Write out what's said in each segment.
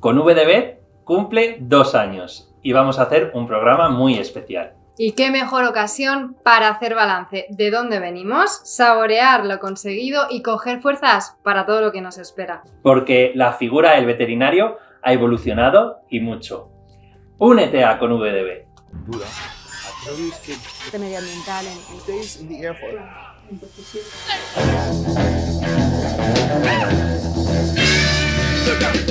Con VDB cumple dos años y vamos a hacer un programa muy especial. Y qué mejor ocasión para hacer balance de dónde venimos, saborear lo conseguido y coger fuerzas para todo lo que nos espera. Porque la figura del veterinario ha evolucionado y mucho. Únete a con VDB. de medioambiental en,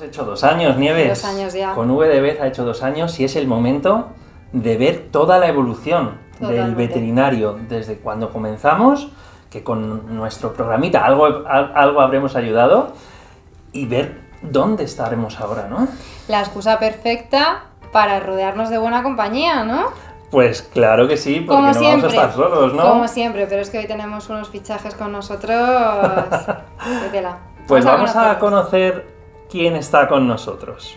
Hemos hecho dos años, Nieves. Dos años ya. Con VDB ha hecho dos años y es el momento de ver toda la evolución del Totalmente. veterinario desde cuando comenzamos, que con nuestro programita algo, al- algo habremos ayudado, y ver dónde estaremos ahora, ¿no? La excusa perfecta para rodearnos de buena compañía, ¿no? Pues claro que sí, porque Como no siempre. vamos a estar solos, ¿no? Como siempre, pero es que hoy tenemos unos fichajes con nosotros. Pues vamos a conocer quién está con nosotros.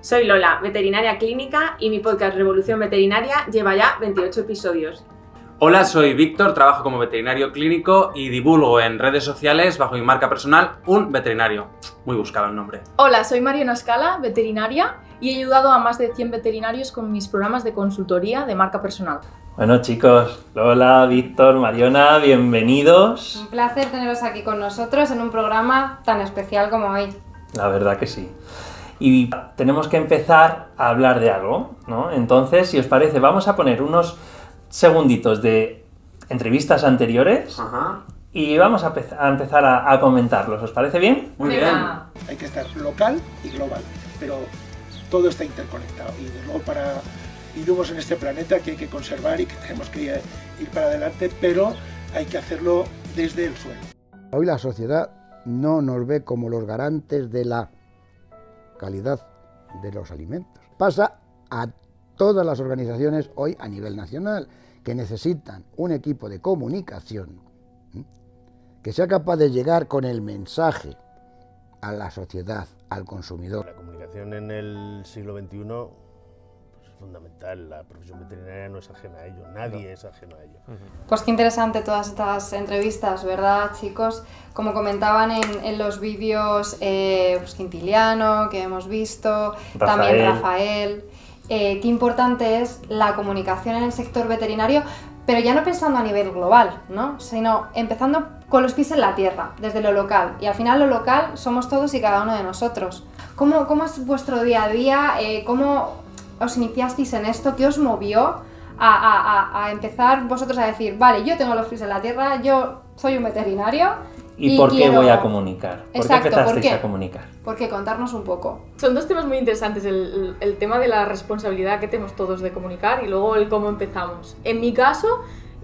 Soy Lola, veterinaria clínica y mi podcast Revolución Veterinaria lleva ya 28 episodios. Hola, soy Víctor, trabajo como veterinario clínico y divulgo en redes sociales bajo mi marca personal un veterinario. Muy buscado el nombre. Hola, soy Mariona Scala, veterinaria, y he ayudado a más de 100 veterinarios con mis programas de consultoría de marca personal. Bueno chicos, Lola, Víctor, Mariona, bienvenidos. Un placer teneros aquí con nosotros en un programa tan especial como hoy. La verdad que sí. Y tenemos que empezar a hablar de algo, ¿no? Entonces, si os parece, vamos a poner unos segunditos de entrevistas anteriores Ajá. y vamos a, a empezar a, a comentarlos. ¿Os parece bien? Muy Venga. Hay que estar local y global, pero todo está interconectado. Y desde luego para vivimos en este planeta que hay que conservar y que tenemos que ir para adelante, pero hay que hacerlo desde el suelo. Hoy la sociedad no nos ve como los garantes de la calidad de los alimentos. Pasa a todas las organizaciones hoy a nivel nacional que necesitan un equipo de comunicación que sea capaz de llegar con el mensaje a la sociedad, al consumidor. La comunicación en el siglo XXI fundamental. La profesión veterinaria no es ajena a ello, nadie es ajeno a ello. Pues qué interesante todas estas entrevistas, ¿verdad, chicos? Como comentaban en, en los vídeos eh, pues, Quintiliano, que hemos visto, también Rafael. Rafael, eh, qué importante es la comunicación en el sector veterinario, pero ya no pensando a nivel global, ¿no? Sino empezando con los pies en la tierra, desde lo local. Y al final lo local somos todos y cada uno de nosotros. ¿Cómo, cómo es vuestro día a día? Eh, ¿Cómo os iniciasteis en esto? ¿Qué os movió a, a- a- a empezar vosotros a decir, vale, yo tengo los pies en la tierra, yo soy un veterinario? ¿Y, por qué quiero- voy a comunicar? ¿Por Exacto, qué ¿por empezasteis qué? a comunicar? ¿Por qué? Contarnos un poco. Son dos temas muy interesantes, el, el tema de la responsabilidad que tenemos todos de comunicar y luego el cómo empezamos. En mi caso,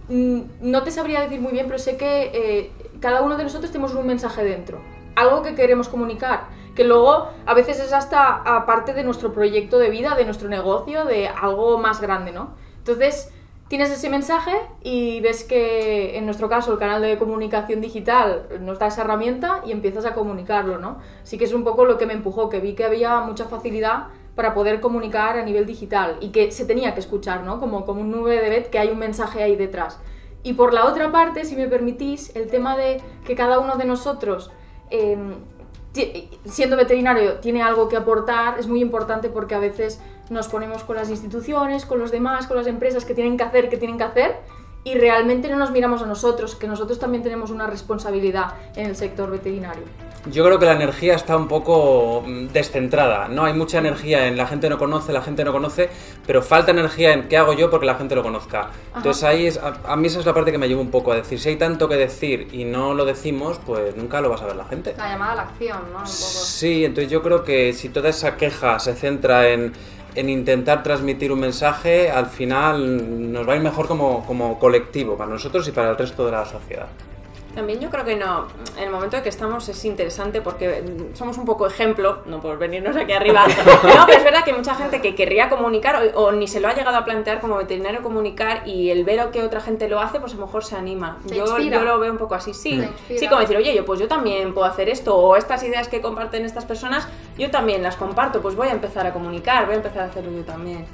mm, no te sabría decir muy bien, pero sé que eh, cada uno de nosotros tenemos un mensaje dentro, algo que queremos comunicar, que luego a veces es hasta aparte de nuestro proyecto de vida, de nuestro negocio, de algo más grande, ¿no? Entonces, tienes ese mensaje y ves que en nuestro caso el canal de comunicación digital nos da esa herramienta y empiezas a comunicarlo, ¿no? Sí que es un poco lo que me empujó, que vi que había mucha facilidad para poder comunicar a nivel digital y que se tenía que escuchar, ¿no? Como, como un nube de bet que hay un mensaje ahí detrás. Y por la otra parte, si me permitís, el tema de que cada uno de nosotros, ti- siendo veterinario, tiene algo que aportar, es muy importante porque a veces nos ponemos con las instituciones, con los demás, con las empresas que tienen que hacer, que tienen que hacer, y realmente no nos miramos a nosotros, que nosotros también tenemos una responsabilidad en el sector veterinario. Yo creo que la energía está un poco mm, descentrada. No hay mucha energía en la gente no conoce, la gente no conoce, pero falta energía en qué hago yo porque la gente lo conozca. Entonces ahí es, a, a mí esa es la parte que me lleva un poco a decir, si hay tanto que decir y no lo decimos, pues nunca lo va a saber la gente. La llamada a la acción, ¿no? Un poco. Sí, entonces yo creo que si toda esa queja se centra en, en intentar transmitir un mensaje, al final nos va a ir mejor como, como colectivo, para nosotros y para el resto de la sociedad. También yo creo que no, en el momento en que estamos es interesante porque mm, somos un poco ejemplo, no por venirnos aquí arriba, no, pero es verdad que mucha gente que querría comunicar o, o ni se lo ha llegado a plantear como veterinario comunicar y el ver que otra gente lo hace, pues a lo mejor se anima. Yo, yo lo veo un poco así, sí. Sí, como decir, oye, yo pues yo también puedo hacer esto o estas ideas que comparten estas personas, yo también las comparto, pues voy a empezar a comunicar, voy a empezar a hacerlo yo también.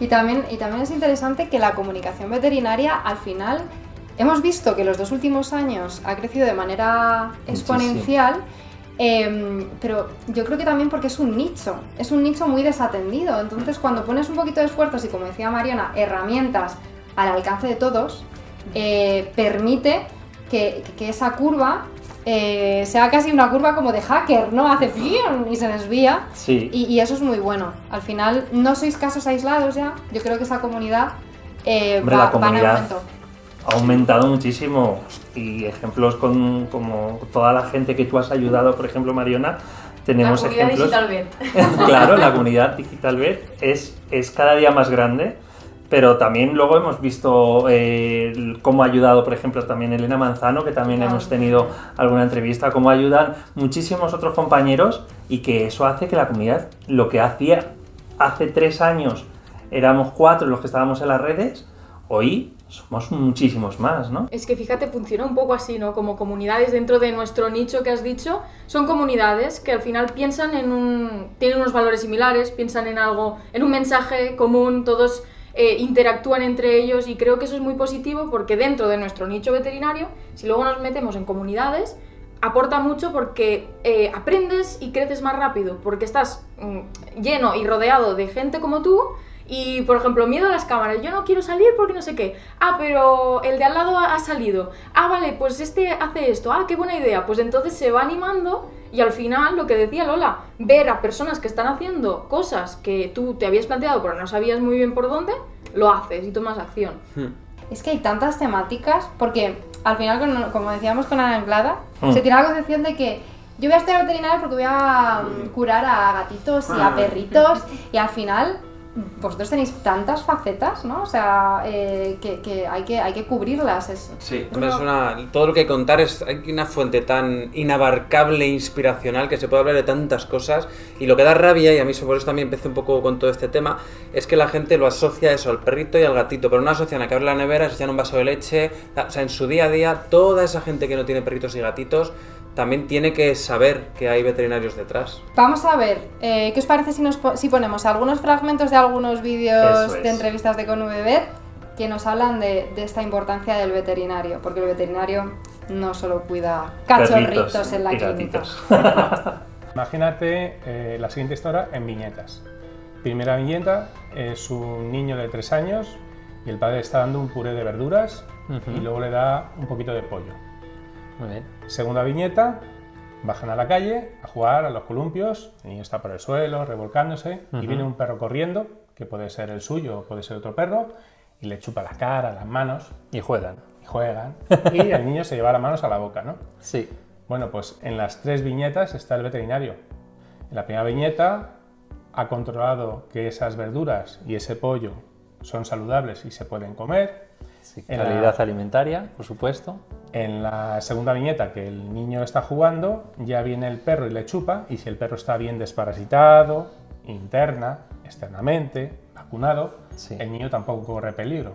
Y también, y también es interesante que la comunicación veterinaria al final hemos visto que los dos últimos años ha crecido de manera exponencial, em, pero yo creo que también porque es un nicho, es un nicho muy desatendido. Entonces cuando pones un poquito de esfuerzos y como decía Mariana, herramientas al alcance de todos, eh, permite que, que esa curva eh, sea casi una curva como de hacker, ¿no? Hace y se desvía. Sí. Y, y eso es muy bueno. Al final, no sois casos aislados ya. Yo creo que esa comunidad eh, Hombre, va, la va en comunidad aumento. Ha aumentado muchísimo y ejemplos con como toda la gente que tú has ayudado, por ejemplo, Mariona, tenemos la comunidad ejemplos. digital claro, la comunidad digital Vet es, es cada día más grande, pero también luego hemos visto eh, cómo ha ayudado, por ejemplo, también Elena Manzano, que también Claro. hemos tenido alguna entrevista, cómo ayudan muchísimos otros compañeros y que eso hace que la comunidad, lo que hacía hace tres años, éramos cuatro los que estábamos en las redes, hoy somos muchísimos más, ¿no? Es que fíjate, funciona un poco así, ¿no? Como comunidades dentro de nuestro nicho que has dicho, son comunidades que al final piensan en un... tienen unos valores similares, piensan en algo, en un mensaje común, todos eh, interactúan entre ellos y creo que eso es muy positivo porque dentro de nuestro nicho veterinario, si luego nos metemos en comunidades, aporta mucho porque eh, aprendes y creces más rápido, porque estás mm, lleno y rodeado de gente como tú y, por ejemplo, miedo a las cámaras. Yo no quiero salir porque no sé qué. Ah, pero el de al lado ha ha salido. Ah, vale, pues este hace esto. Ah, qué buena idea. Pues entonces se va animando y al final, lo que decía Lola, ver a personas que están haciendo cosas que tú te habías planteado pero no sabías muy bien por dónde, lo haces y tomas acción. Es que hay tantas temáticas, porque al final, como decíamos con Ana Anglada, Mm. se tiene la concepción de que yo voy a estar veterinaria porque voy a mm, curar a gatitos y a perritos, y al final vosotros tenéis tantas facetas, ¿no? O sea, eh, que, que hay que hay que cubrirlas. Es, Sí, hombre, es una- todo lo que contar es hay una fuente tan inabarcable e inspiracional que se puede hablar de tantas cosas y lo que da rabia, y a mí por eso también empecé un poco con todo este tema, es que la gente lo asocia eso al perrito y al gatito, pero no asocian a que abre la nevera, echan un vaso de leche, o sea, en su día a día toda esa gente que no tiene perritos y gatitos también tiene que saber que hay veterinarios detrás. Vamos a ver, eh, ¿qué os parece si, nos po- si ponemos algunos fragmentos de algunos vídeos es. de entrevistas de ConVB que nos hablan de, de esta importancia del veterinario? Porque el veterinario no solo cuida cachorritos Perritos en la clínica. Imagínate eh, la siguiente historia en viñetas. Primera viñeta es un niño de tres años y el padre está dando un puré de verduras y luego le da un poquito de pollo. Muy bien. Segunda viñeta, bajan a la calle a jugar a los columpios, el niño está por el suelo, revolcándose, y viene un perro corriendo, que puede ser el suyo o puede ser otro perro, y le chupa la cara, las manos, Y juegan. y juegan, y el niño se lleva las manos a la boca, ¿no? Sí. Bueno, pues en las tres viñetas está el veterinario. En la primera viñeta ha controlado que esas verduras y ese pollo son saludables y se pueden comer. Sí, En la- calidad alimentaria, por supuesto. En la segunda viñeta que el niño está jugando, ya viene el perro y le chupa, y si el perro está bien desparasitado, interna, externamente, vacunado, Sí. el niño tampoco corre peligro.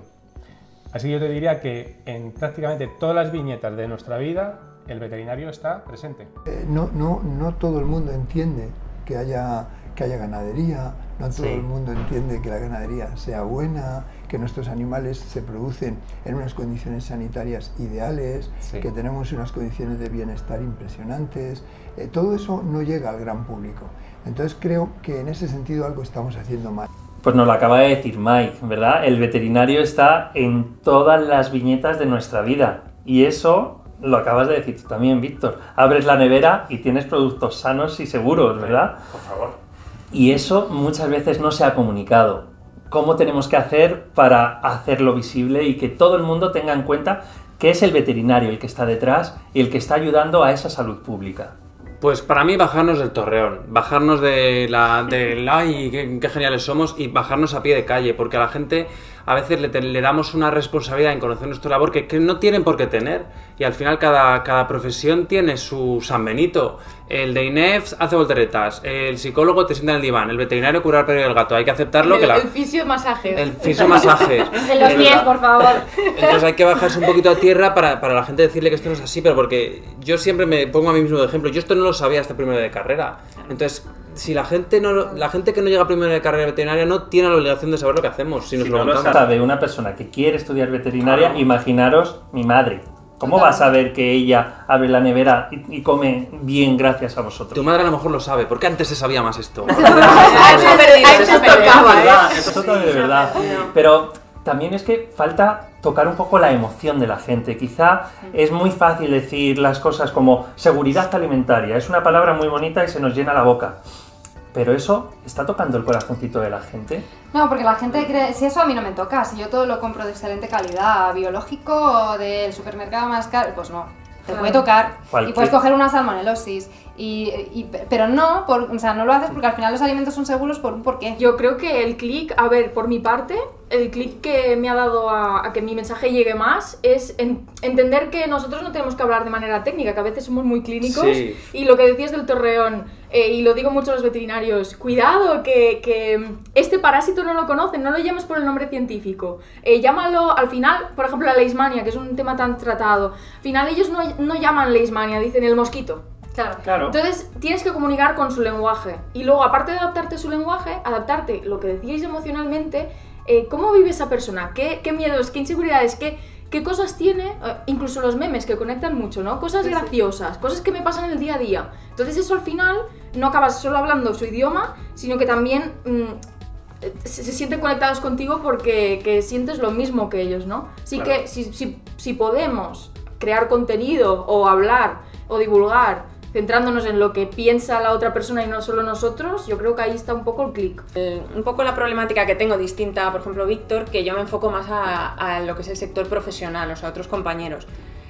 Así que yo te diría que en prácticamente todas las viñetas de nuestra vida, el veterinario está presente. Eh, no, no, no todo el mundo entiende que haya, que haya ganadería, no todo Sí. el mundo entiende que la ganadería sea buena, que nuestros animales se producen en unas condiciones sanitarias ideales, Sí. que tenemos unas condiciones de bienestar impresionantes. Eh, todo eso no llega al gran público. Entonces creo que en ese sentido algo estamos haciendo mal. Pues nos lo acaba de decir Mike, ¿verdad? El veterinario está en todas las viñetas de nuestra vida. Y eso lo acabas de decir tú también, Víctor. Abres la nevera y tienes productos sanos y seguros, ¿verdad? Por favor. Y eso muchas veces no se ha comunicado. ¿Cómo tenemos que hacer para hacerlo visible y que todo el mundo tenga en cuenta que es el veterinario el que está detrás y el que está ayudando a esa salud pública? Pues para mí bajarnos del torreón, bajarnos de la, del ay, qué, qué geniales somos y bajarnos a pie de calle, porque a la gente a veces le, damos una responsabilidad en conocer nuestra labor que, que no tienen por qué tener. Y al final cada, cada profesión tiene su San Benito. El de INEF hace volteretas, el psicólogo te sienta en el diván, el veterinario cura el perro y el gato. Hay que aceptarlo el, que la... el fisio masaje. El fisio masajes. En los pies, por favor. Entonces hay que bajarse un poquito a tierra para, para la gente decirle que esto no es así, pero porque yo siempre me pongo a mí mismo de ejemplo. Yo esto no lo sabía hasta primero de carrera. Entonces, si la gente no lo- la gente que no llega primero de carrera veterinaria no tiene la obligación de saber lo que hacemos, si nos Si lo no lo contamos. sabe una persona que quiere estudiar veterinaria, imaginaros mi madre. ¿Cómo va a saber que ella abre la nevera y, y come bien gracias a vosotros? Tu madre a lo mejor lo sabe, porque antes se sabía más esto. Verdad. Pero también es que falta tocar un poco la emoción de la gente. Quizá es muy fácil decir las cosas como seguridad alimentaria. Es una palabra muy bonita y se nos llena la boca. Pero eso está tocando el corazoncito de la gente. No, porque la gente cree, si eso a mí no me toca, si yo todo lo compro de excelente calidad, biológico o del supermercado más caro, pues no, te puede tocar Cualquier- y puedes coger una salmonelosis, y, y- pero no, por, o sea, no lo haces porque al final los alimentos son seguros por un porqué. Yo creo que el clic, a ver, por mi parte, el clic que me ha dado a, a que mi mensaje llegue más es en- entender que nosotros no tenemos que hablar de manera técnica, que a veces somos muy clínicos. Sí. Y lo que decías del torreón, eh, y lo digo mucho a los veterinarios, cuidado, que, que este parásito no lo conocen, no lo llames por el nombre científico. Eh, llámalo, al final, por ejemplo, la leishmania, que es un tema tan tratado. Al final ellos no, no llaman leishmania, dicen el mosquito. Claro. Claro. Entonces tienes que comunicar con su lenguaje. Y luego, aparte de adaptarte a su lenguaje, adaptarte, lo que decíais emocionalmente, eh, cómo vive esa persona, qué, qué miedos, qué inseguridades, qué, qué cosas tiene, eh, incluso los memes que conectan mucho, ¿no? Cosas graciosas, cosas que me pasan en el día a día. Entonces eso al final no acabas solo hablando su idioma, sino que también mm, se, se sienten conectados contigo porque que sientes lo mismo que ellos, ¿no? Así Claro. que si, si, si podemos crear contenido o hablar o divulgar centrándonos en lo que piensa la otra persona y no solo nosotros, yo creo que ahí está un poco el clic. Eh, un poco la problemática que tengo distinta, por ejemplo, Víctor, que yo me enfoco más a, lo que es el sector profesional, o sea, a otros compañeros.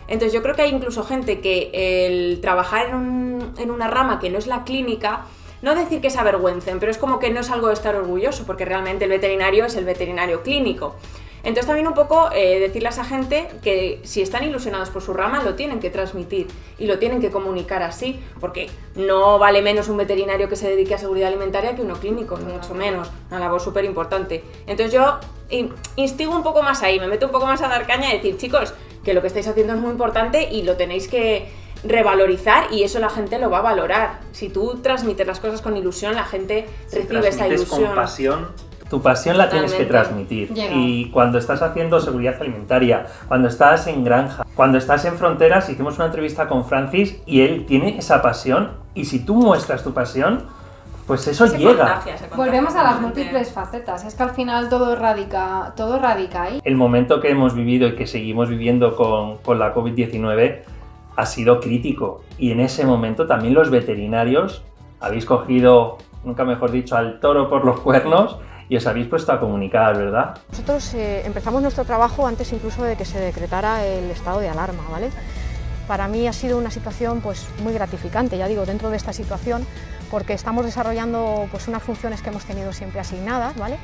Entonces yo creo que hay incluso gente que el trabajar en, un- en una rama que no es la clínica, no decir que se avergüencen, pero es como que no es algo de estar orgulloso, porque realmente el veterinario es el veterinario clínico. Entonces también un poco eh, decirle a esa gente que si están ilusionados por su rama lo tienen que transmitir y lo tienen que comunicar así, porque no vale menos un veterinario que se dedique a seguridad alimentaria que uno clínico, ni mucho menos, una labor súper importante. Entonces yo in- instigo un poco más ahí, me meto un poco más a dar caña y decir, chicos, que lo que estáis haciendo es muy importante y lo tenéis que revalorizar y eso la gente lo va a valorar. Si tú transmites las cosas con ilusión, la gente Si recibe esa ilusión. con pasión, tu pasión la tienes que transmitir. Llega. Y cuando estás haciendo seguridad alimentaria, cuando estás en granja, cuando estás en fronteras, hicimos una entrevista con Francis y él tiene esa pasión. Y si tú muestras tu pasión, pues eso Se llega. contagia, contagia Volvemos a las múltiples facetas, es que al final todo radica, todo radica ahí. El momento que hemos vivido y que seguimos viviendo con, con la COVID-19 ha sido crítico. Y en ese momento también los veterinarios habéis cogido, nunca mejor dicho, al toro por los cuernos y os habéis puesto a comunicar, ¿verdad? Nosotros eh, empezamos nuestro trabajo antes incluso de que se decretara el estado de alarma, ¿vale? Para mí ha sido una situación pues, muy gratificante, ya digo, dentro de esta situación, porque estamos desarrollando pues, unas funciones que hemos tenido siempre asignadas, ¿vale?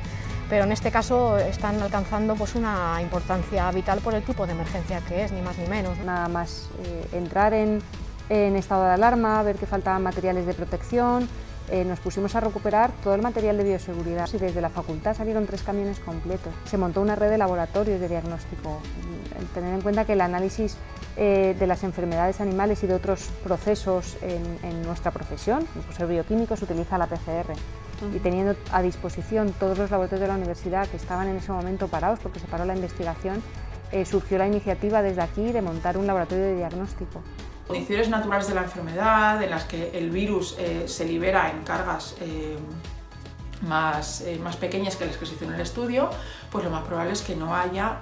pero en este caso están alcanzando pues, una importancia vital por el tipo de emergencia que es, ni más ni menos. Nada más eh, entrar en, en estado de alarma, ver que faltaban materiales de protección, eh, nos pusimos a recuperar todo el material de bioseguridad y desde la facultad salieron tres camiones completos. Se montó una red de laboratorios de diagnóstico. El tener en cuenta que el análisis eh, de las enfermedades animales y de otros procesos en, en nuestra profesión, por ser bioquímico, se utiliza la PCR. Y teniendo a disposición todos los laboratorios de la universidad que estaban en ese momento parados porque se paró la investigación, eh, surgió la iniciativa desde aquí de montar un laboratorio de diagnóstico. Condiciones naturales de la enfermedad en las que el virus eh, se libera en cargas eh, más, eh, más pequeñas que las que se hizo en el estudio, pues lo más probable es que no haya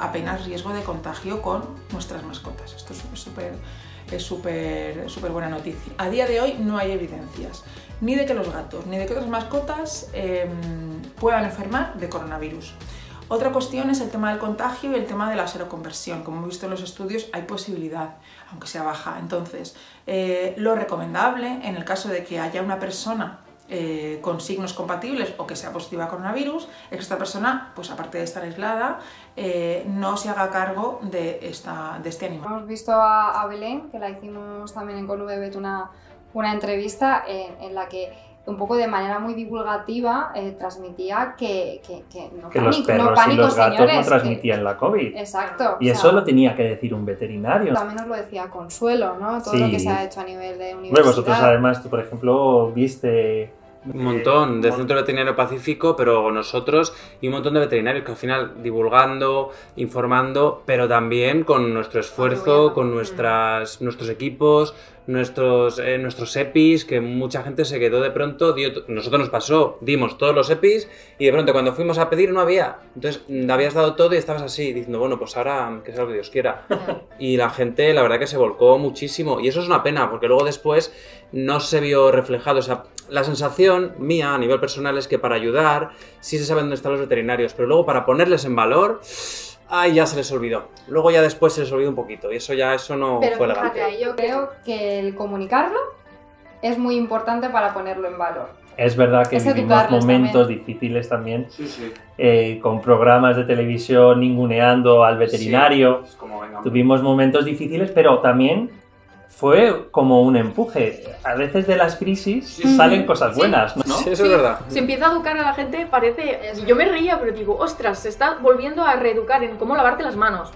apenas riesgo de contagio con nuestras mascotas. Esto es súper buena noticia. A día de hoy no hay evidencias ni de que los gatos ni de que otras mascotas puedan enfermar de coronavirus. Otra cuestión es el tema del contagio y el tema de la seroconversión. Como hemos visto en los estudios, hay posibilidad, aunque sea baja. Entonces, eh, lo recomendable en el caso de que haya una persona eh, con signos compatibles o que sea positiva a coronavirus, es que esta persona, pues aparte de estar aislada, eh, no se haga cargo de, esta, de este animal. Hemos visto a, Belén, que la hicimos también en Conubebet una, una entrevista en, en la que un poco de manera muy divulgativa eh, transmitía que, que, que no Que pánico, los perros no pánico, y los gatos señores, no que- transmitían la COVID. Exacto. Y o eso sea, lo tenía que decir un veterinario. También nos lo decía Consuelo, ¿no? Todo lo que se ha hecho a nivel de universidad. Bueno, vosotros además, tú por ejemplo, viste... Un montón del Centro Veterinario Pacífico, pero nosotros y un montón de veterinarios que al final divulgando, informando, pero también con nuestro esfuerzo, con nuestras, nuestros equipos, nuestros, eh, nuestros EPIs, que mucha gente se quedó de pronto, dio, nosotros nos pasó, dimos todos los EPIs y de pronto cuando fuimos a pedir no había. Entonces mm, habías dado todo y estabas así, diciendo, bueno, pues ahora que sea lo que Dios quiera. Y la gente, la verdad que se volcó muchísimo. Y eso es una pena, porque luego después no se vio reflejado. O sea, la sensación mía a nivel personal es que para ayudar sí se sabe dónde están los veterinarios, pero luego para ponerles en valor, ay, ya se les olvidó. Luego ya después se les olvidó un poquito. Y eso ya, eso no Pero fue fíjate, elegante. yo creo que el comunicarlo es muy importante para ponerlo en valor. Es verdad que Es vivimos momentos también. difíciles también, Sí, sí. eh, con programas de televisión ninguneando al veterinario. Es como, venga, Tuvimos momentos difíciles, pero también fue como un empuje. A veces de las crisis salen cosas buenas, ¿no? Sí, eso es verdad. Se empieza a educar a la gente, parece. Yo me reía, pero digo, ostras, se está volviendo a reeducar en cómo lavarte las manos.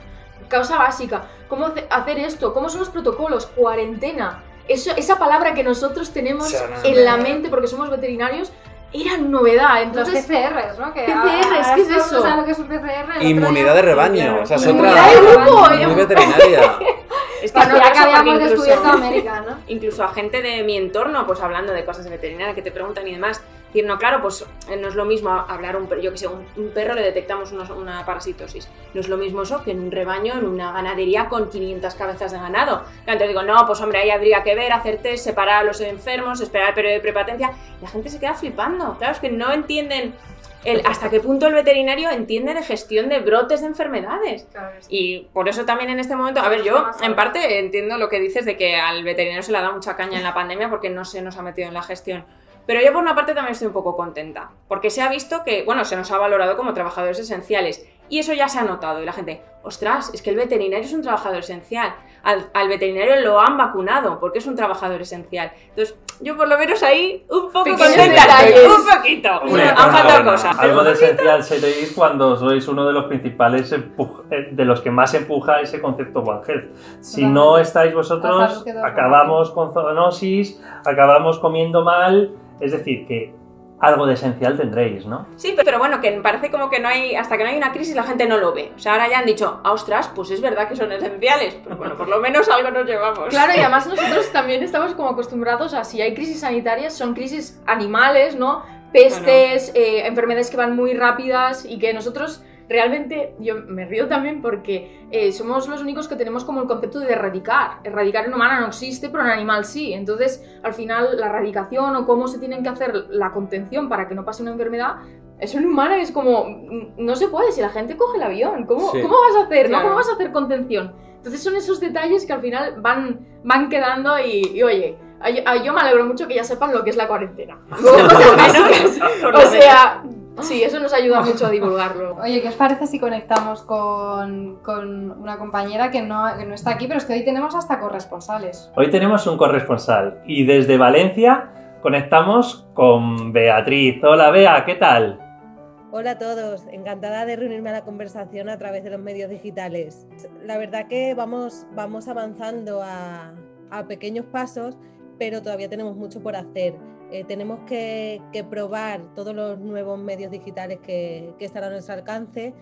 Causa básica, cómo hace- hacer esto, cómo son los protocolos, cuarentena. Eso, esa palabra que nosotros tenemos en la mente porque somos veterinarios era novedad. Los Entonces, PCRs, ¿no? Que PCRs, ¿qué es eso? ¿Sabes lo que es un PCR? Inmunidad día- de rebaño. O sea, es Inmunidad de otra. grupo, Muy veterinaria. Es que ya que habíamos descubierto América, ¿no? Incluso a gente de mi entorno, pues hablando de cosas de veterinaria que te preguntan y demás. Decir, no, claro, pues eh, no es lo mismo hablar un perro, yo que sé, un, un perro le detectamos una parasitosis. No es lo mismo eso que en un rebaño, en una ganadería con 500 cabezas de ganado. Entonces digo, no, pues hombre, ahí habría que ver, hacer test, separar a los enfermos, esperar el periodo de prepatencia. La gente se queda flipando. Claro, es que no entienden el, hasta qué punto el veterinario entiende de gestión de brotes de enfermedades. Y por eso también en este momento, a ver, yo en parte entiendo lo que dices de que al veterinario se le ha dado mucha caña en la pandemia porque no se nos ha metido en la gestión. Pero yo por una parte también estoy un poco contenta, porque se ha visto que, bueno, se nos ha valorado como trabajadores esenciales y eso ya se ha notado y la gente, ostras, es que el veterinario es un trabajador esencial, al, al veterinario lo han vacunado porque es un trabajador esencial. Entonces, yo por lo menos ahí un poco contenta, un poquito. Hombre, han bueno, faltado bueno, cosas. pero Algo de esencial seréis cuando sois uno de los principales eh, de los que más empuja ese concepto One Health. Si Claro. no estáis vosotros, acabamos con zoonosis, acabamos comiendo mal. Es decir, que algo de esencial tendréis, ¿no? Sí, pero bueno, que parece como que no hay, hasta que no hay una crisis la gente no lo ve. O sea, ahora ya han dicho, ah, ostras, pues es verdad que son esenciales. Pero bueno, por lo menos algo nos llevamos. Claro, y además nosotros también estamos como acostumbrados a si hay crisis sanitarias, son crisis animales, ¿no? Pestes, eh, enfermedades que van muy rápidas y que nosotros realmente, yo me río también porque eh, somos los únicos que tenemos como el concepto de erradicar. Erradicar en humana no existe, pero en animal sí. Entonces, al final, la erradicación o cómo se tienen que hacer la contención para que no pase una enfermedad, eso en humana es como, mm, no se puede, si la gente coge el avión, ¿cómo, Sí. ¿cómo vas a hacer? ¿no? Claro. ¿Cómo vas a hacer contención? Entonces son esos detalles que al final van, van quedando y, y, oye, ay, yo me alegro mucho que ya sepan lo que es la cuarentena. Lo o sea, sí, eso nos ayuda mucho a divulgarlo. Oye, ¿qué os parece si conectamos con, con una compañera que no, que no está aquí, pero es que hoy tenemos hasta corresponsales? Hoy tenemos un corresponsal y desde Valencia conectamos con Beatriz. Hola Bea, ¿qué tal? Hola a todos, encantada de reunirme a la conversación a través de los medios digitales. La verdad que vamos, vamos avanzando a, a pequeños pasos, pero todavía tenemos mucho por hacer. Eh, tenemos que, que probar todos los nuevos medios digitales que, que están a nuestro alcance.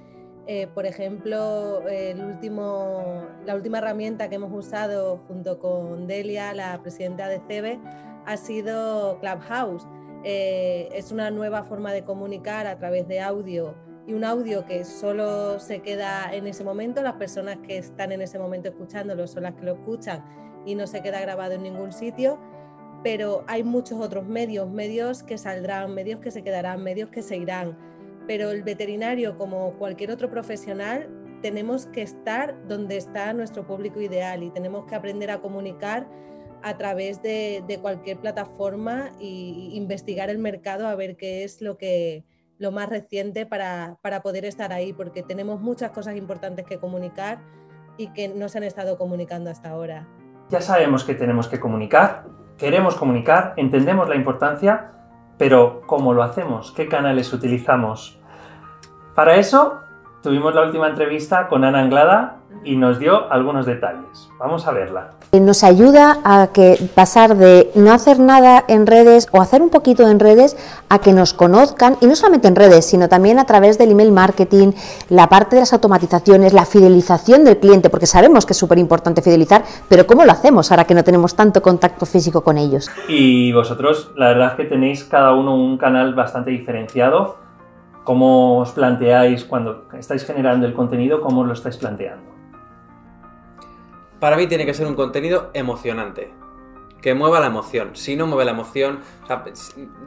Eh, por ejemplo, el último, la última herramienta que hemos usado junto con Delia, la presidenta de CEBE, ha sido Clubhouse. Eh, es una nueva forma de comunicar a través de audio y un audio que solo se queda en ese momento. Las personas que están en ese momento escuchándolo son las que lo escuchan y no se queda grabado en ningún sitio. Pero hay muchos otros medios, medios que saldrán, medios que se quedarán, medios que se irán. Pero el veterinario, como cualquier otro profesional, tenemos que estar donde está nuestro público ideal y tenemos que aprender a comunicar a través de, cualquier plataforma e investigar el mercado a ver qué es lo que lo más reciente para, para poder estar ahí, porque tenemos muchas cosas importantes que comunicar y que no se han estado comunicando hasta ahora. Ya sabemos que tenemos que comunicar, queremos comunicar, entendemos la importancia, pero ¿cómo lo hacemos? ¿Qué canales utilizamos? Para eso tuvimos la última entrevista con Ana Anglada y nos dio algunos detalles. Vamos a verla. Nos ayuda a que pasar de no hacer nada en redes o hacer un poquito en redes a que nos conozcan y no solamente en redes, sino también a través del email marketing, la parte de las automatizaciones, la fidelización del cliente, porque sabemos que es súper importante fidelizar, pero ¿cómo lo hacemos ahora que no tenemos tanto contacto físico con ellos? Y vosotros, la verdad es que tenéis cada uno un canal bastante diferenciado. ¿Cómo os planteáis cuando estáis generando el contenido? ¿Cómo lo estáis planteando? Para mí tiene que ser un contenido emocionante. Que mueva la emoción. Si no mueve la emoción, o sea,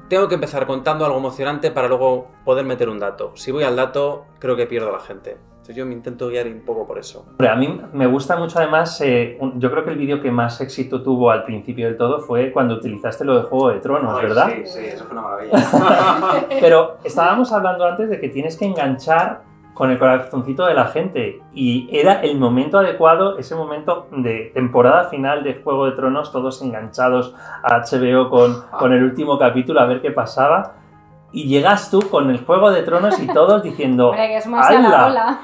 tengo que empezar contando algo emocionante para luego poder meter un dato. Si voy al dato, creo que pierdo a la gente. Entonces yo me intento guiar un poco por eso. Hombre, a mí me gusta mucho además, eh, un- yo creo que el vídeo que más éxito tuvo al principio del todo fue cuando utilizaste lo de Juego de Tronos, Ay, ¿verdad? Sí, sí, eso fue una maravilla. Pero estábamos hablando antes de que tienes que enganchar con el corazoncito de la gente y era el momento adecuado, ese momento de temporada final de Juego de Tronos, todos enganchados a HBO con, con el último capítulo a ver qué pasaba. Y llegas tú con el Juego de Tronos y todos diciendo... Hombre, que es más a la ola.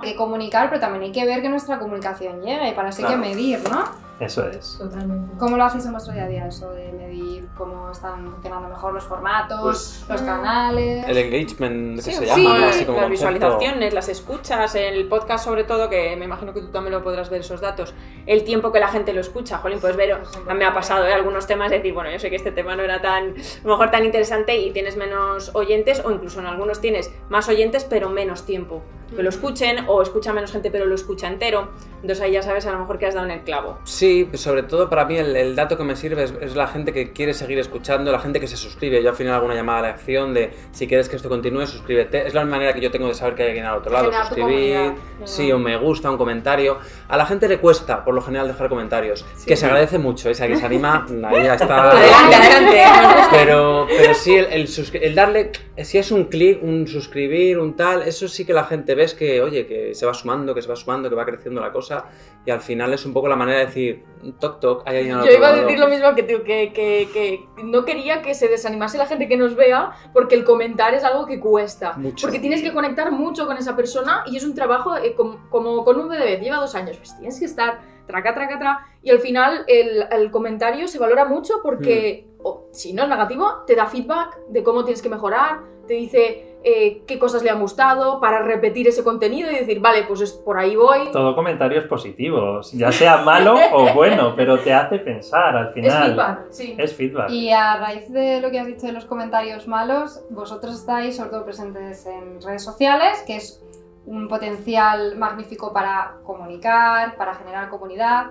Hay que comunicar, pero también hay que ver que nuestra comunicación llegue, para hay Claro. que medir, ¿no? Eso es. Totalmente. ¿Cómo lo hacéis en vuestro día a día eso de medir cómo están funcionando mejor los formatos, Pues, los canales? El engagement que Sí, se sí, llama, así como las concepto. visualizaciones, las escuchas, el podcast sobre todo, que me imagino que tú también lo podrás ver esos datos, el tiempo que la gente lo escucha, jolín, puedes ver, me ha pasado ¿eh? algunos temas de decir, bueno, yo sé que este tema no era tan, a lo mejor tan interesante y tienes menos oyentes o incluso en algunos tienes más oyentes pero menos tiempo que lo escuchen o escucha menos gente pero lo escucha entero, entonces ahí ya sabes a lo mejor que has dado en el clavo. Sí, pues sobre todo para mí el, el dato que me sirve es, es la gente que quiere seguir escuchando, la gente que se suscribe. Yo al final hago una llamada a la acción de si quieres que esto continúe, suscríbete. Es la manera que yo tengo de saber que hay alguien al otro lado. Suscribir, sí, un me gusta, un comentario. A la gente le cuesta, por lo general, dejar comentarios, que se agradece mucho. Esa que se anima, ahí ya está. Adelante, gusta. Pero, pero sí, el, el el darle, si es un clic, un suscribir, un tal, eso sí que la gente ves que, oye, que se va sumando, que se va sumando, que va creciendo la cosa. Y al final es un poco la manera de decir, toc toc, hay alguien al Yo otro iba a lado. decir lo mismo que tú, que, que, que no quería que se desanimase la gente que nos vea, porque el comentar es algo que cuesta. Mucho. Porque tienes que conectar mucho con esa persona y es un trabajo eh, com- como, con un bebé, lleva dos años, pues tienes que estar traca, traca, traca. Y al final el, el comentario se valora mucho porque, o, si no es negativo, te da feedback de cómo tienes que mejorar, te dice eh, qué cosas le han gustado para repetir ese contenido y decir, vale, pues es, por ahí voy. Todo comentario es positivo, ya sea malo o bueno, pero te hace pensar al Es final. feedback, sí. Es feedback. Y a raíz de lo que has dicho de los comentarios malos, vosotros estáis sobre todo presentes en redes sociales, que es un potencial magnífico para comunicar, para generar comunidad,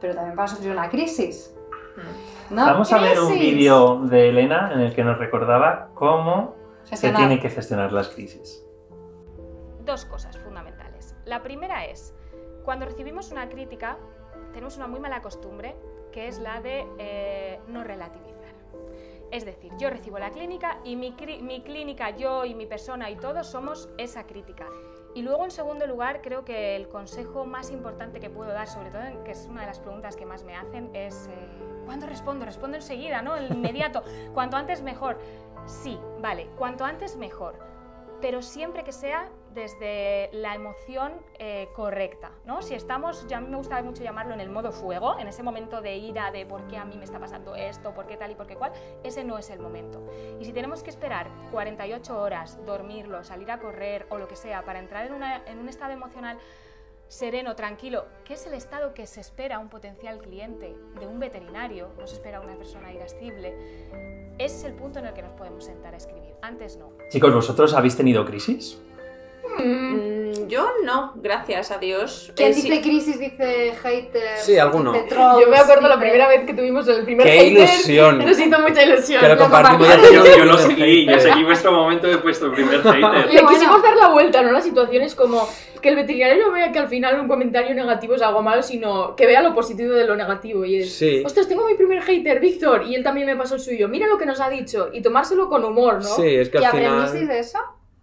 pero también para sufrir una crisis. ¿no? Vamos a ver un Crisis. vídeo de Elena en el que nos recordaba cómo se tienen que gestionar las crisis. dos cosas fundamentales. La primera es, cuando recibimos una crítica, tenemos una muy mala costumbre, que es la de eh, no relativizar. Es decir, yo recibo la clínica y mi, mi clínica, yo y mi persona y todos somos esa crítica. Y luego, en segundo lugar, creo que el consejo más importante que puedo dar, sobre todo, que es una de las preguntas que más me hacen, es eh, ¿cuándo respondo? Respondo enseguida, ¿no? El inmediato. Cuanto antes mejor. Sí, vale, cuanto antes mejor pero siempre que sea desde la emoción eh, correcta, ¿no? Si estamos, ya a mí me gusta mucho llamarlo en el modo fuego, en ese momento de ira, de por qué a mí me está pasando esto, por qué tal y por qué cual, ese no es el momento. Y si tenemos que esperar 48 horas, dormirlo, salir a correr o lo que sea para entrar en, una- en un estado emocional sereno, tranquilo, que es el estado que se espera un potencial cliente de un veterinario, no se espera una persona irascible, es el punto en el que nos podemos sentar a escribir. Antes no. Chicos, ¿vosotros habéis tenido crisis? Mm, Yo no, gracias a Dios. Quien Eh, sí. dice crisis dice hater. Sí, alguno. dice trolls, Yo me acuerdo la dice- primera vez que tuvimos el primer ¡Qué hater. ilusión! Nos hizo mucha ilusión. Compartimos compartimos. Yo, yo lo seguí, yo seguí vuestro momento de vuestro primer hater. Le quisimos dar la vuelta, ¿no? La situación es como que el veterinario no vea que al final un comentario negativo es algo malo, sino que vea lo positivo de lo negativo. Y es, Sí. ostras, tengo mi primer hater, Víctor, y él también me pasó el suyo. Mira lo que nos ha dicho. Y tomárselo con humor, ¿no? Sí, es que ¿Y al final... aprendisteis de eso?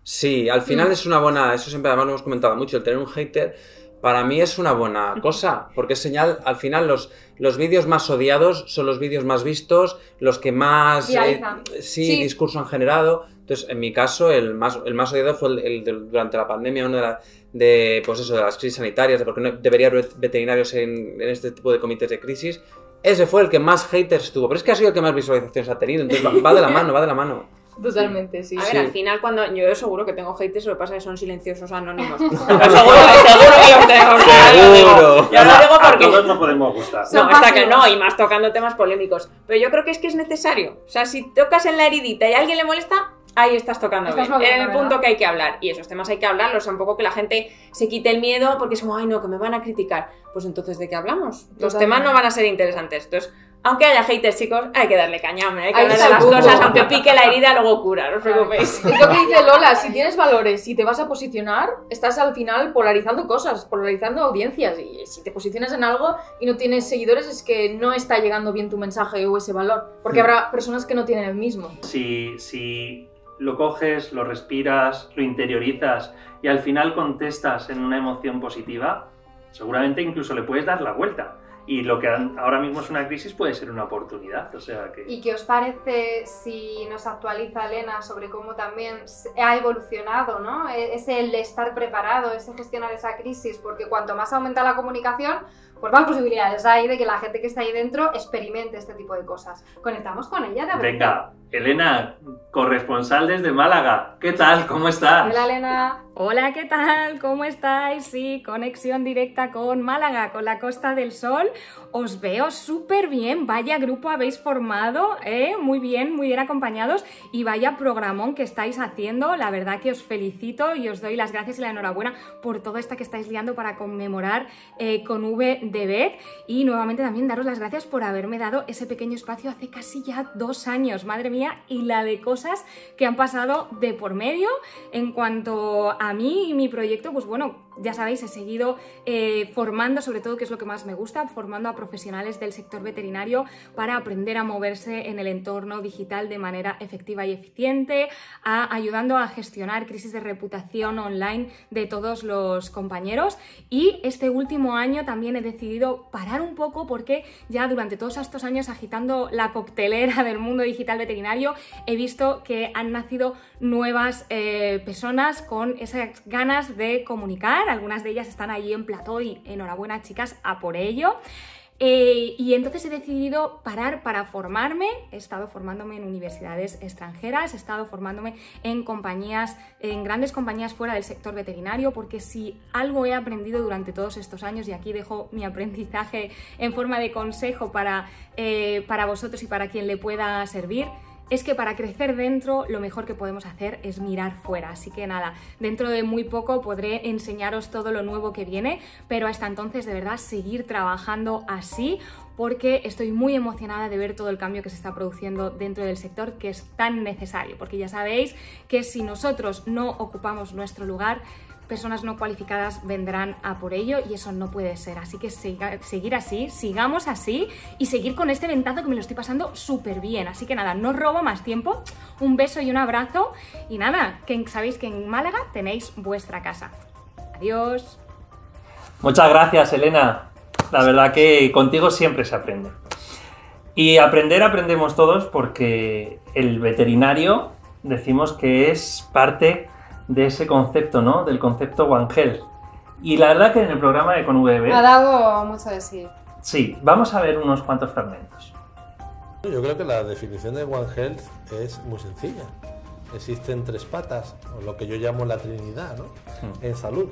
Sí, al final es una buena, eso siempre además lo hemos comentado mucho, el tener un hater para mí es una buena cosa, porque es señal, al final los, los vídeos más odiados son los vídeos más vistos, los que más eh, sí, Sí. discurso han generado. Entonces, en mi caso, el más, el más odiado fue el, el de- durante la pandemia, uno de, la- de, pues eso, de las crisis sanitarias, de por qué no debería haber veterinarios en, en este tipo de comités de crisis. Ese fue el que más haters tuvo, pero es que ha sido el que más visualizaciones ha tenido, entonces va, va de la mano, va de la mano. Totalmente, sí. A ver, Sí. al final cuando yo seguro que tengo haters, lo que pasa es que son silenciosos anónimos. Pero seguro, que- seguro que los tengo. o sea, ya lo digo. Seguro. Ya lo digo A porque todos no podemos gustar. No, está que no, y más tocando temas polémicos. Pero yo creo que es que es necesario. O sea, si tocas en la heridita y a alguien le molesta, ahí estás tocando Estás bien. En el punto que hay que hablar. Y esos temas hay que hablarlos. O sea, un poco que la gente se quite el miedo porque es como, ay, no, que me van a criticar. Pues entonces, ¿de qué hablamos? Los Totalmente. temas no van a ser interesantes. Entonces, aunque haya haters, chicos, hay que darle caña, hombre. Hay que está las cosas. Aunque pique la herida, luego cura. No os preocupéis. Es lo que dice Lola, si tienes valores y te vas a posicionar, estás al final polarizando cosas, polarizando audiencias. Y si te posicionas en algo y no tienes seguidores, es que no está llegando bien tu mensaje o ese valor. Porque habrá personas que no tienen el mismo. Si, si lo coges, lo respiras, lo interiorizas y al final contestas en una emoción positiva, seguramente incluso le puedes dar la vuelta. Y lo que ahora mismo es una crisis puede ser una oportunidad. O sea que. ¿Y qué os parece si nos actualiza Elena sobre cómo también ha evolucionado, ¿no? E- Ese el estar preparado, ese gestionar esa crisis, porque cuanto más aumenta la comunicación, pues más posibilidades hay de que la gente que está ahí dentro experimente este tipo de cosas. Conectamos con ella, ¿te? Venga, Elena, corresponsal desde Málaga. ¿Qué tal? ¿Cómo estás? Hola Elena. Hola, ¿qué tal? ¿Cómo estáis? Sí, conexión directa con Málaga, con la Costa del Sol. Os veo súper bien. Vaya grupo habéis formado, ¿eh? Muy bien, muy bien acompañados. Y vaya programón que estáis haciendo. La verdad que os felicito y os doy las gracias y la enhorabuena por todo esto que estáis liando para conmemorar eh, con V de Bet. Y nuevamente también daros las gracias por haberme dado ese pequeño espacio hace casi ya dos años. Madre mía, y la de cosas que han pasado de por medio. En cuanto a mí y mi proyecto, pues bueno, ya sabéis, he seguido eh, formando, sobre todo, que es lo que más me gusta, formando a profesionales del sector veterinario para aprender a moverse en el entorno digital de manera efectiva y eficiente, a- ayudando a gestionar crisis de reputación online de todos los compañeros. Y este último año también he decidido parar un poco porque ya durante todos estos años agitando la coctelera del mundo digital veterinario, he visto que han nacido nuevas eh, personas con esas ganas de comunicar. Algunas de ellas están allí en plató y enhorabuena chicas a por ello. Eh, y entonces he decidido parar para formarme. He estado formándome en universidades extranjeras, he estado formándome en compañías, en grandes compañías fuera del sector veterinario, porque si algo he aprendido durante todos estos años, y aquí dejo mi aprendizaje en forma de consejo para, eh, para vosotros y para quien le pueda servir, es que para crecer dentro lo mejor que podemos hacer es mirar fuera. Así que nada, dentro de muy poco podré enseñaros todo lo nuevo que viene, pero hasta entonces de verdad seguir trabajando así porque estoy muy emocionada de ver todo el cambio que se está produciendo dentro del sector que es tan necesario, porque ya sabéis que si nosotros no ocupamos nuestro lugar, personas no cualificadas vendrán a por ello y eso no puede ser. Así que siga- seguir así, sigamos así y seguir con este ventazo que me lo estoy pasando súper bien. Así que nada, no robo más tiempo. Un beso y un abrazo. Y nada, que sabéis que en Málaga tenéis vuestra casa. Adiós. Muchas gracias, Elena. La verdad que contigo siempre se aprende. Y aprender aprendemos todos porque el veterinario decimos que es parte de ese concepto, ¿no? Del concepto One Health. Y la verdad que en el programa de Con VB, Ha dado mucho de sí. sí, vamos a ver unos cuantos fragmentos. Yo creo que la definición de One Health es muy sencilla. Existen tres patas, o lo que yo llamo la trinidad, ¿no? En salud.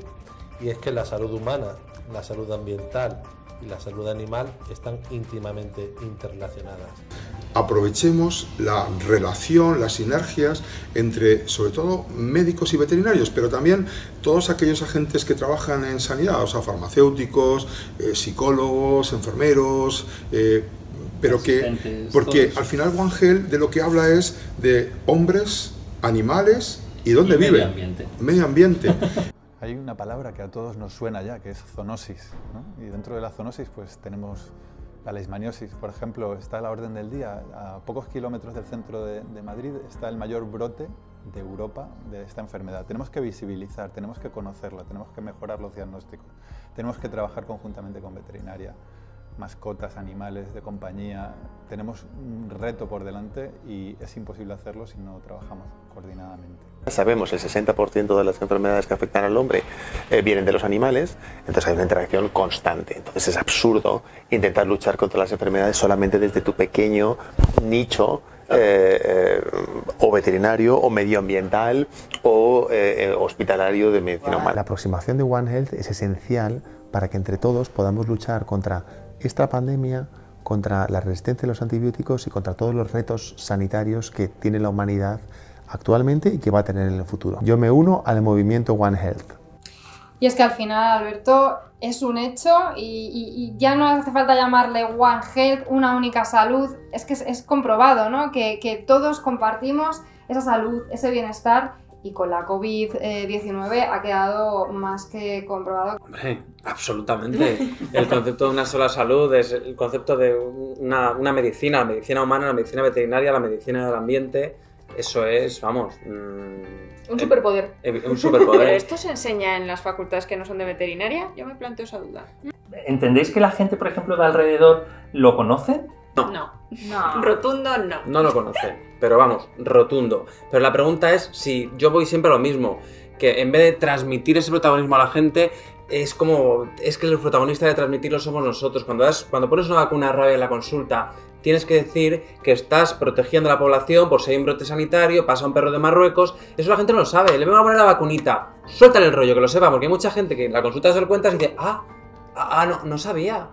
Y es que la salud humana, la salud ambiental y la salud animal están íntimamente interrelacionadas. aprovechemos la relación, las sinergias entre, sobre todo, médicos y veterinarios, pero también todos aquellos agentes que trabajan en sanidad, o sea, farmacéuticos, eh, psicólogos, enfermeros, eh, pero que, porque al final One Health de lo que habla es de hombres, animales y dónde Y medio viven. ambiente. Medio ambiente. Hay una palabra que a todos nos suena ya, que es zoonosis. ¿no? Y dentro de la zoonosis pues tenemos la leishmaniosis, por ejemplo, está a la orden del día. A pocos kilómetros del centro de, de Madrid está el mayor brote de Europa de esta enfermedad. Tenemos que visibilizar, tenemos que conocerla, tenemos que mejorar los diagnósticos, tenemos que trabajar conjuntamente con veterinaria, mascotas, animales de compañía. Tenemos un reto por delante y es imposible hacerlo si no trabajamos coordinadamente. Sabemos el 60% de las enfermedades que afectan al hombre eh, vienen de los animales, entonces hay una interacción constante. Entonces es absurdo intentar luchar contra las enfermedades solamente desde tu pequeño nicho eh, eh, o veterinario o medioambiental o eh, eh, hospitalario de medicina humana. La aproximación de One Health es esencial para que entre todos podamos luchar contra esta pandemia, contra la resistencia a los antibióticos y contra todos los retos sanitarios que tiene la humanidad actualmente y que va a tener en el futuro. Yo me uno al movimiento One Health. Y es que al final, Alberto, es un hecho y, ya no hace falta llamarle One Health, una única salud. Es que es, comprobado, ¿no? Que todos compartimos esa salud, ese bienestar y con la COVID-19 ha quedado más que comprobado. Hombre, absolutamente. El concepto de una sola salud es el concepto de una, una medicina, la medicina humana, la medicina veterinaria, la medicina del ambiente. Eso es, vamos. mm, Un eh, superpoder. eh, Un ¿Pero superpoder. esto se enseña en las facultades que no son de veterinaria? Yo me planteo esa duda. ¿Entendéis que la gente, por ejemplo, de alrededor lo conoce? No. No. Rotundo no. No lo conocen, pero vamos, rotundo. Pero la pregunta es si yo voy siempre a lo mismo, que en vez de transmitir ese protagonismo a la gente, es como, es que el protagonista de transmitirlo somos nosotros. Cuando, das, cuando pones una vacuna de rabia en la consulta, tienes que decir que estás protegiendo a la población por si hay un brote sanitario, pasa un perro de Marruecos, eso la gente no lo sabe, le vengo a poner la vacunita, suéltale el rollo, que lo sepa, porque hay mucha gente que en la consulta se lo cuentas y dice, ah, ah, ah, no, no sabía.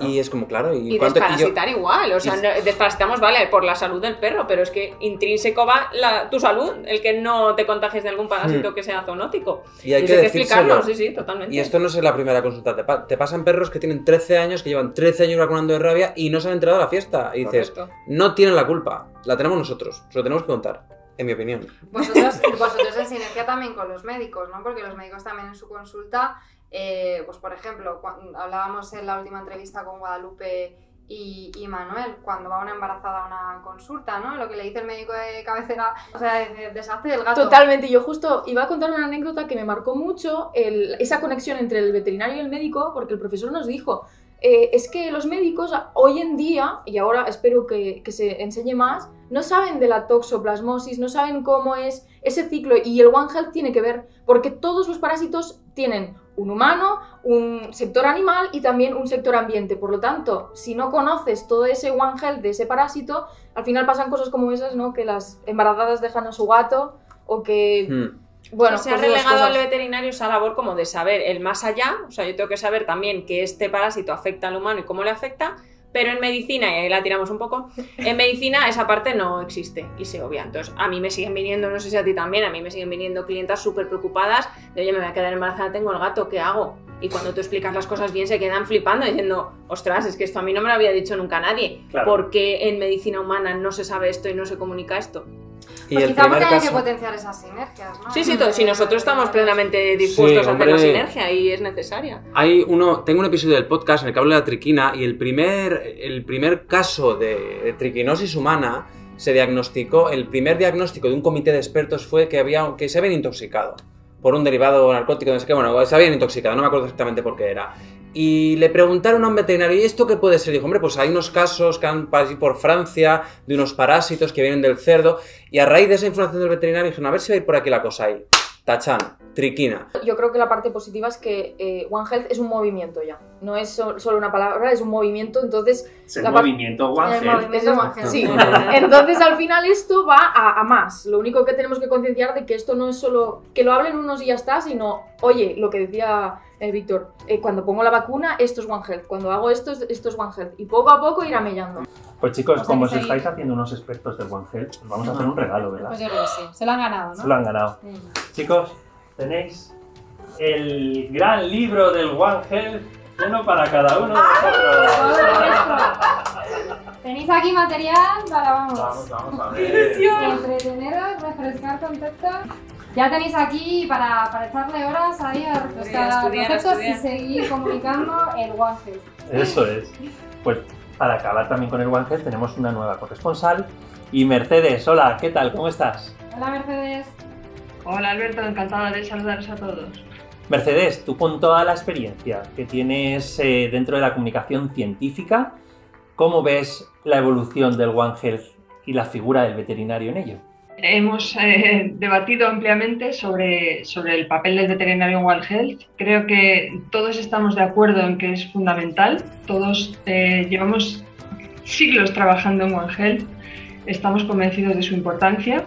Y es como, claro, y, Y cuánto- y yo- desparasitar igual, o sea, y- no- desparasitamos, vale, por la salud del perro, pero es que intrínseco va la- tu salud, el que no te contagies de algún parásito Hmm. que sea zoonótico. Y hay eso que, hay que explicarlo, sí, sí, totalmente. Y esto no es la primera consulta. Te, pa- te pasan perros que tienen 13 años, que llevan 13 años vacunando de rabia y no se han enterado de la fiesta. Y dices, Correcto. no tienen la culpa, la tenemos nosotros, se lo tenemos que contar, en mi opinión. Vosotros, vosotros en sinergia también con los médicos, ¿no? Porque los médicos también en su consulta, eh, pues por ejemplo, hablábamos en la última entrevista con Guadalupe y, Manuel, cuando va una embarazada a una consulta, ¿no? Lo que le dice el médico de cabecera, o sea, es desastre del gato. Totalmente, yo justo iba a contar una anécdota que me marcó mucho esa conexión entre el veterinario y el médico, porque el profesor nos dijo, eh, es que los médicos hoy en día, y ahora espero que se enseñe más, no saben de la toxoplasmosis, no saben cómo es ese ciclo, y el One Health tiene que ver, porque todos los parásitos tienen un humano, un sector animal y también un sector ambiente. Por lo tanto, si no conoces todo ese One Health de ese parásito, al final pasan cosas como esas, ¿no? Que las embarazadas dejan a su gato o que... Hmm. Bueno, O sea, se ha pues relegado al veterinario esa labor como de saber el más allá, o sea, yo tengo que saber también que este parásito afecta al humano y cómo le afecta, pero en medicina, y ahí la tiramos un poco, en medicina esa parte no existe y se obvia. Entonces, a mí me siguen viniendo, no sé si a ti también, a mí me siguen viniendo clientas súper preocupadas de, oye, me voy a quedar embarazada, tengo el gato, ¿qué hago? Y cuando tú explicas las cosas bien se quedan flipando diciendo, ostras, es que esto a mí no me lo había dicho nunca nadie. Claro. ¿Por qué en medicina humana no se sabe esto y no se comunica esto? Y Pues el quizá porque primer hay que caso- potenciar esas sinergias, ¿no? Sí, sí, si nosotros estamos plenamente dispuestos Sí, a hacer la sinergia y es necesaria. Hay uno, tengo un episodio del podcast en el que hablo de la triquina y el primer, el primer caso de, de triquinosis humana se diagnosticó, el primer diagnóstico de un comité de expertos fue que, había, que se habían intoxicado por un derivado narcótico, no sé qué, bueno, se habían intoxicado, no me acuerdo exactamente por qué era. Y le preguntaron a un veterinario, ¿y esto qué puede ser? Dijo, hombre, pues hay unos casos que han pasado por Francia de unos parásitos que vienen del cerdo. Y a raíz de esa información del veterinario dijeron, a ver si va a ir por aquí la cosa ahí. Tachan, triquina. Yo creo que la parte positiva es que eh, One Health es un movimiento ya. No es so- solo una palabra, es un movimiento, entonces... Es el la movimiento One El Health. movimiento One Health, Sí, entonces al final esto va a, a más. Lo único que tenemos que concienciar de que esto no es solo que lo hablen unos y ya está, sino, oye, lo que decía eh, Víctor, eh, cuando pongo la vacuna, esto es One Health, cuando hago esto, es- esto es One Health. Y poco a poco irá mellando. Pues chicos, como os estáis haciendo unos expertos del One Health, os vamos a hacer un regalo, ¿verdad? Pues yo creo que sí. Se lo han ganado, ¿no? Se lo han ganado. Mm. Chicos, tenéis el gran libro del One Health, uno para cada uno. Tenéis aquí material para, vamos, Vamos, vamos a entreteneros, refrescar conceptos. Ya tenéis aquí para, para echarle horas ahí a refrescar estudiar, conceptos y seguir comunicando el One Health. Eso es. Pues para acabar también con el One Health tenemos una nueva corresponsal. Y Mercedes, hola, ¿qué tal? ¿Cómo estás? Hola Mercedes. Hola Alberto, encantada de saludaros a todos. Mercedes, tú con toda la experiencia que tienes eh, dentro de la comunicación científica, ¿cómo ves la evolución del One Health y la figura del veterinario en ello? Hemos eh, debatido ampliamente sobre, sobre el papel del veterinario en One Health. Creo que todos estamos de acuerdo en que es fundamental. Todos eh, llevamos siglos trabajando en One Health. Estamos convencidos de su importancia.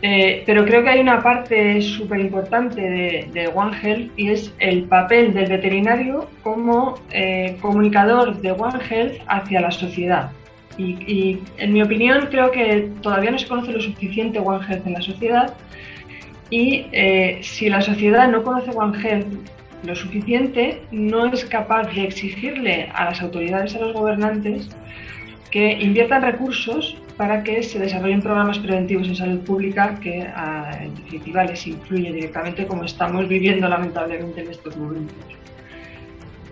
Eh, pero creo que hay una parte súper importante de, One Health y es el papel del veterinario como eh, comunicador de One Health hacia la sociedad. Y, y, en mi opinión creo que todavía no se conoce lo suficiente One Health en la sociedad y eh, si la sociedad no conoce One Health lo suficiente, no es capaz de exigirle a las autoridades, a los gobernantes, que inviertan recursos para que se desarrollen programas preventivos en salud pública que a, en definitiva les influye directamente como estamos viviendo lamentablemente en estos momentos.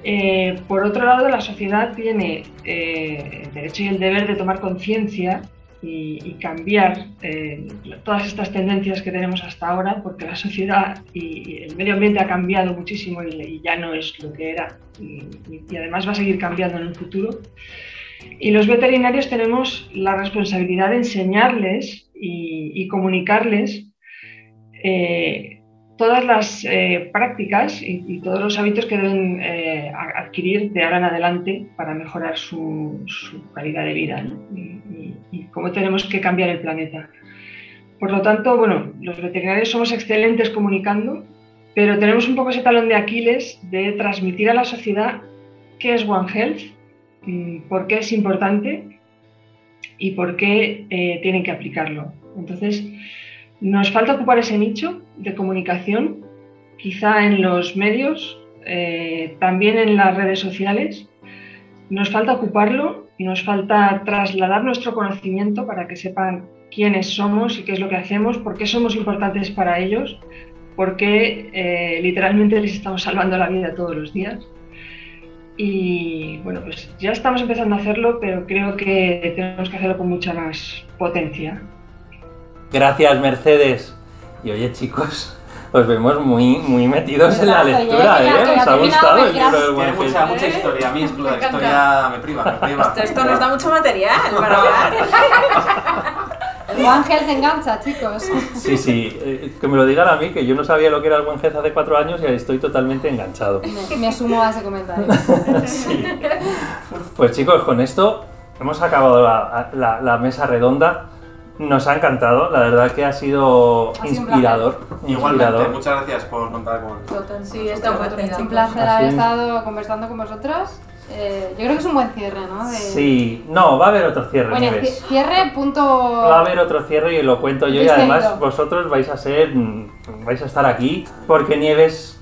Eh, por otro lado, la sociedad tiene eh, el derecho y el deber de tomar conciencia y, y, cambiar eh, todas estas tendencias que tenemos hasta ahora, porque la sociedad y, y el medio ambiente ha cambiado muchísimo y, y, ya no es lo que era y además va a seguir cambiando en el futuro. Y los veterinarios tenemos la responsabilidad de enseñarles y, comunicarles eh, todas las eh, prácticas y, todos los hábitos que deben eh, adquirir de ahora en adelante para mejorar su, su calidad de vida ¿no? y, y, cómo tenemos que cambiar el planeta. Por lo tanto, bueno, los veterinarios somos excelentes comunicando, pero tenemos un poco ese talón de Aquiles de transmitir a la sociedad qué es One Health, por qué es importante y por qué eh, tienen que aplicarlo. Entonces, nos falta ocupar ese nicho de comunicación, quizá en los medios, eh, también en las redes sociales. Nos falta ocuparlo nos falta trasladar nuestro conocimiento para que sepan quiénes somos y qué es lo que hacemos, por qué somos importantes para ellos, por qué eh, literalmente les estamos salvando la vida todos los días. Y bueno, pues ya estamos empezando a hacerlo, pero creo que tenemos que hacerlo con mucha más potencia. Gracias, Mercedes. Y oye, chicos, os vemos muy, muy metidos en la lectura, ¿eh? ¿Os ha gustado el libro del Tiene mucha, mucha historia. A mí El One Health engancha, chicos. Sí, sí, eh, que me lo digan a mí, que yo no sabía lo que era el One Health hace cuatro años y estoy totalmente enganchado. Me, me sumo a ese comentario. sí. Pues chicos, con esto hemos acabado la, la, la, mesa redonda. Nos ha encantado, la verdad que ha sido ha inspirador. Un Igualmente, muchas gracias por contar con nosotros. Sí, está un placer haber estado conversando con vosotros. Eh, yo creo que es un buen cierre, ¿no? De... Sí, no, va a haber otro cierre. Bueno, cierre, punto. Va a haber otro cierre y lo cuento yo. Y además, vosotros vais a ser. vais a estar aquí porque Nieves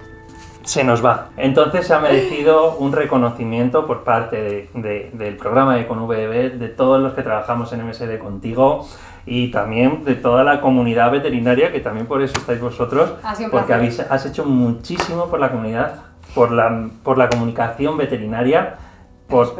se nos va. Entonces, se ha merecido un reconocimiento por parte de, de, del programa de ConVB, de todos los que trabajamos en MSD contigo y también de toda la comunidad veterinaria, que también por eso estáis vosotros, porque habéis, has hecho muchísimo por la comunidad por la, por la comunicación veterinaria. Por,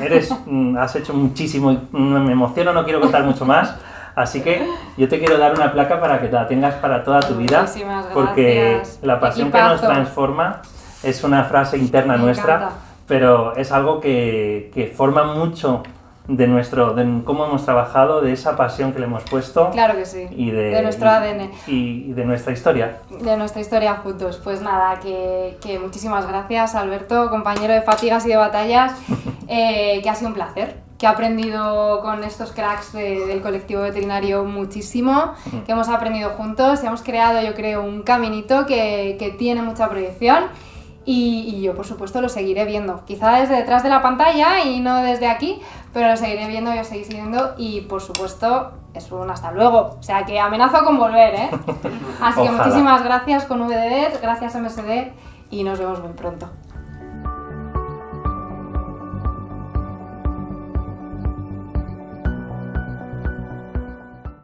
eres, has hecho muchísimo, me emociono, no quiero contar mucho más. Así que yo te quiero dar una placa para que la tengas para toda tu vida, porque la pasión Equipazo. que nos transforma es una frase interna me nuestra, encanta. pero es algo que, que, forma mucho de nuestro, de cómo hemos trabajado, de esa pasión que le hemos puesto. Claro que sí. Y de, de nuestro ADN. Y, de nuestra historia. De nuestra historia juntos. Pues nada, que, que muchísimas gracias Alberto, compañero de fatigas y de batallas, eh, que ha sido un placer que he aprendido con estos cracks del colectivo veterinario muchísimo, que hemos aprendido juntos y hemos creado, yo creo, un caminito que, que tiene mucha proyección y, yo, por supuesto, lo seguiré viendo. Quizá desde detrás de la pantalla y no desde aquí, pero lo seguiré viendo y lo seguiré viendo. Y, por supuesto, es un hasta luego. O sea que amenazo con volver, ¿eh? Así que muchísimas gracias con VDB, gracias MSD y nos vemos muy pronto.